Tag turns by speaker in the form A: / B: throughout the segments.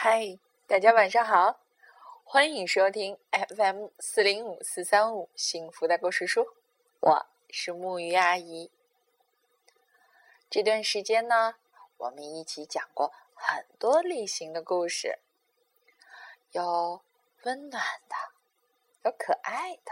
A: 嗨，大家晚上好，欢迎收听 FM 四零五四三五幸福的故事书，我是木鱼阿姨。这段时间呢，我们一起讲过很多类型的故事，有温暖的，有可爱的，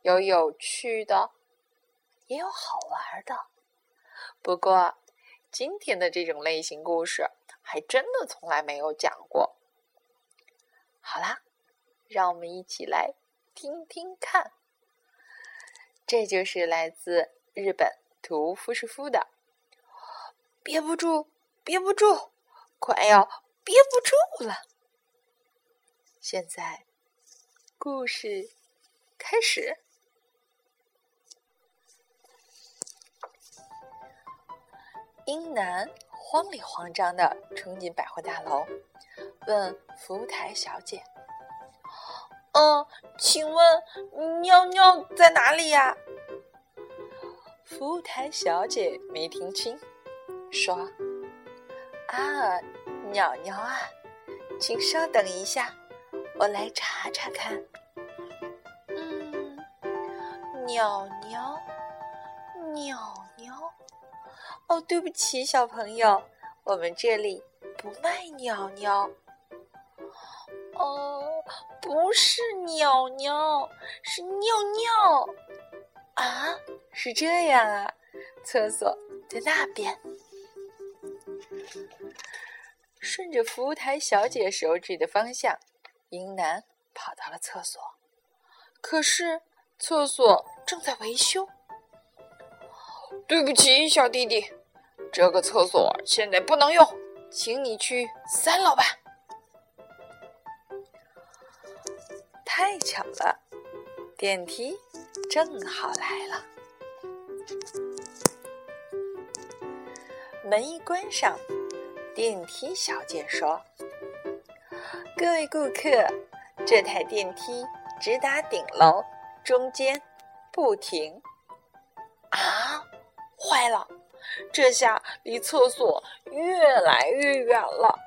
A: 有有趣的，也有好玩的。不过，今天的这种类型故事。还真的从来没有讲过。好啦，让我们一起来听听看。这就是来自日本图夫士夫的，憋不住，憋不住，快要憋不住了。现在，故事开始。英男。慌里慌张的冲进百货大楼，问服务台小姐：“嗯，请问尿尿在哪里呀？”服务台小姐没听清，说：“啊，尿尿啊，请稍等一下，我来查查看。”嗯，尿尿，尿。哦，对不起，小朋友，我们这里不卖尿尿。哦，不是尿尿，是尿尿。啊，是这样啊，厕所在那边。顺着服务台小姐手指的方向，英男跑到了厕所。可是厕所正在维修。对不起，小弟弟。这个厕所现在不能用，请你去三楼吧。太巧了，电梯正好来了。门一关上，电梯小姐说：“各位顾客，这台电梯直达顶楼，中间不停。”啊，坏了！这下离厕所越来越远了，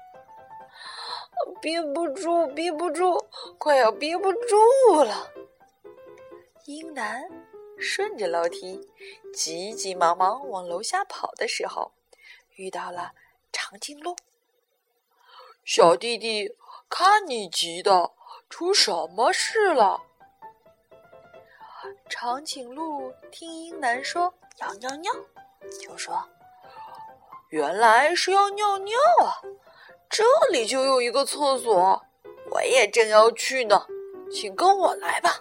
A: 憋不住，憋不住，快要憋不住了。英男顺着楼梯急急忙忙往楼下跑的时候，遇到了长颈鹿。小弟弟，看你急的，出什么事了？长颈鹿听英男说要尿尿。就说：“原来是要尿尿啊！这里就有一个厕所，我也正要去呢，请跟我来吧。”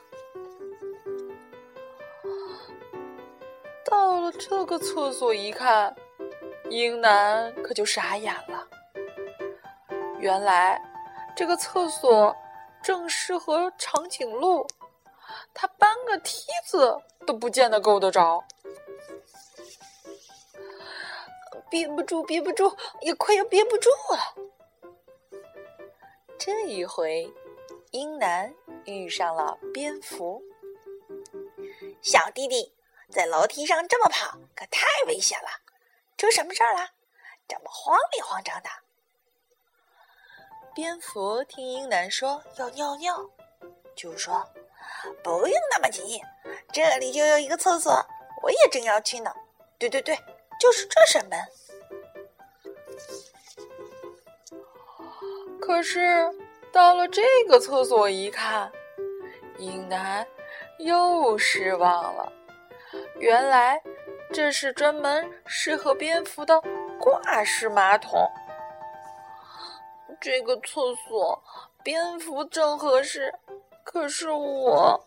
A: 到了这个厕所一看，英男可就傻眼了。原来这个厕所正适合长颈鹿，它搬个梯子都不见得够得着。憋不住，憋不住，也快要憋不住了。这一回，英男遇上了蝙蝠。小弟弟在楼梯上这么跑，可太危险了！出什么事儿了？这么慌里慌张的？蝙蝠听英男说要尿尿，就说：“不用那么急，这里就有一个厕所，我也正要去呢。”对对对，就是这扇门。可是到了这个厕所一看，英男又失望了。原来这是专门适合蝙蝠的挂式马桶。这个厕所蝙蝠正合适，可是我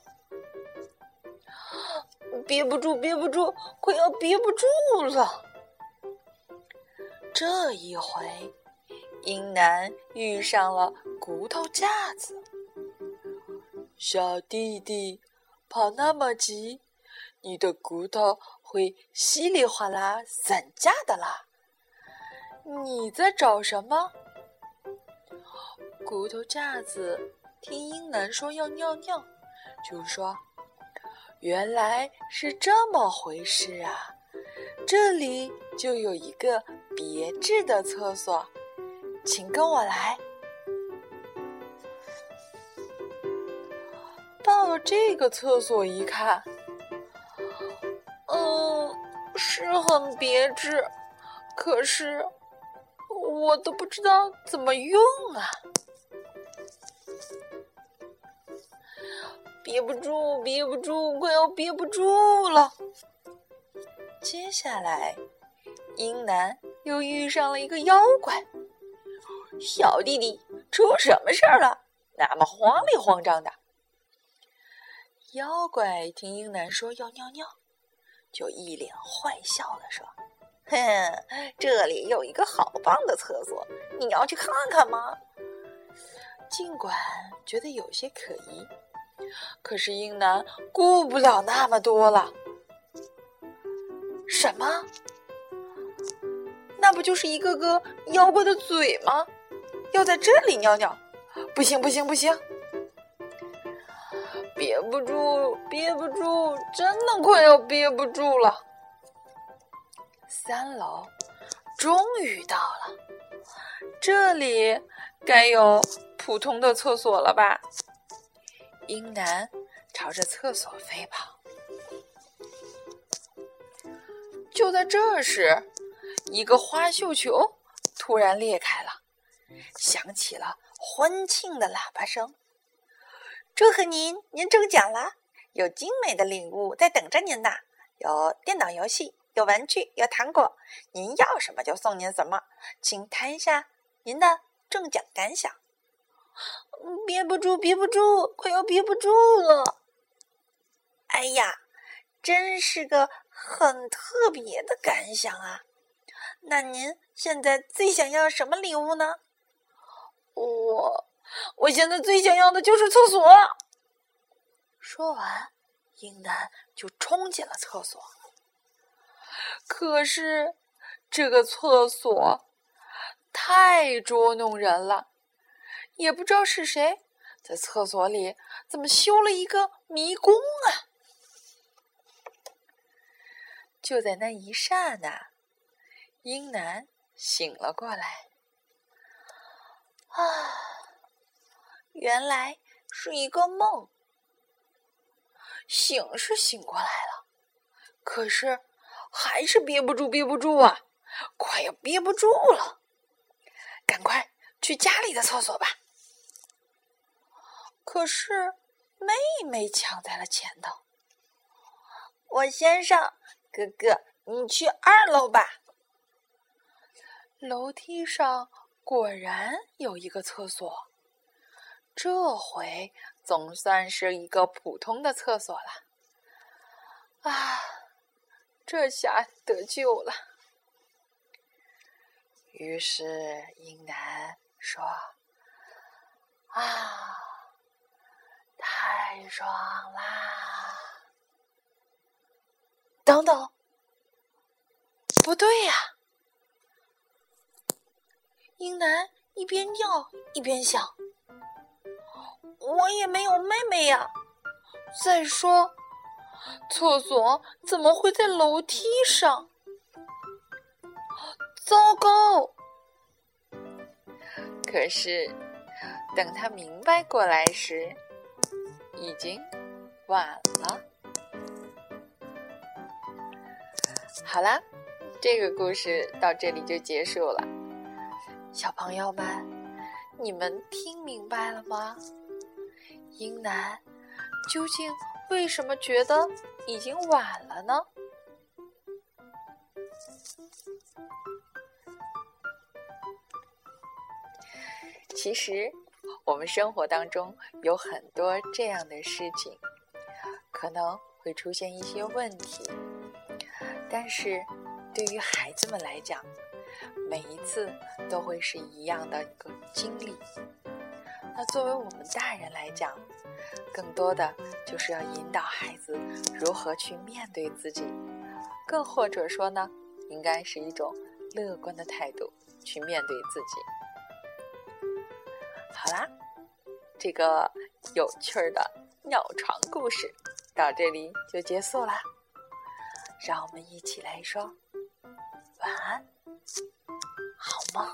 A: 憋不住，憋不住，快要憋不住了。这一回。英男遇上了骨头架子，小弟弟跑那么急，你的骨头会稀里哗啦散架的啦。你在找什么？骨头架子听英男说要尿尿，就说：“原来是这么回事啊。这里就有一个别致的厕所。请跟我来。到了这个厕所一看嗯是很别致可是我都不知道怎么用啊。憋不住，憋不住，快要憋不住了。接下来，英男又遇上了一个妖怪。小弟弟，出什么事儿了？那么慌里慌张的。妖怪听英男说要尿尿，就一脸坏笑的说：“哼，这里有一个好棒的厕所，你要去看看吗？”尽管觉得有些可疑，可是英男顾不了那么多了。什么？那不就是一个个妖怪的嘴吗？要在这里尿尿？不行不行不行！憋不住憋不住，真的快要憋不住了。三楼终于到了，这里该有普通的厕所了吧？英男朝着厕所飞跑。就在这时，一个花绣球突然裂开了，响起了欢庆的喇叭声。祝贺您，您中奖了！有精美的礼物在等着您呢，有电脑游戏，有玩具，有糖果，您要什么就送您什么。请谈一下您的中奖感想。憋不住，憋不住，快要憋不住了！哎呀，真是个。很特别的感想啊！那您现在最想要什么礼物呢？我，我现在最想要的就是厕所。说完，英男就冲进了厕所。可是，这个厕所太捉弄人了，也不知道是谁在厕所里怎么修了一个迷宫啊！就在那一刹那，英男醒了过来。啊，原来是一个梦。醒是醒过来了，可是还是憋不住，憋不住啊！快要憋不住了，赶快去家里的厕所吧。可是妹妹抢在了前头，我先上。哥哥，你去二楼吧。楼梯上果然有一个厕所，这回总算是一个普通的厕所了。啊，这下得救了。于是英男说：“啊，爽啦！”等等，不对呀！英男一边尿一边想：“我也没有妹妹呀。再说，厕所怎么会在楼梯上？糟糕！”可是，等他明白过来时，已经晚了。好啦，这个故事到这里就结束了。小朋友们，你们听明白了吗？英男究竟为什么觉得已经晚了呢？其实，我们生活当中有很多这样的事情，可能会出现一些问题。但是，对于孩子们来讲，每一次都会是一样的一个经历。那作为我们大人来讲，更多的就是要引导孩子如何去面对自己，更或者说呢，应该是一种乐观的态度去面对自己。好啦，这个有趣的尿床故事到这里就结束啦。让我们一起来说晚安，好梦。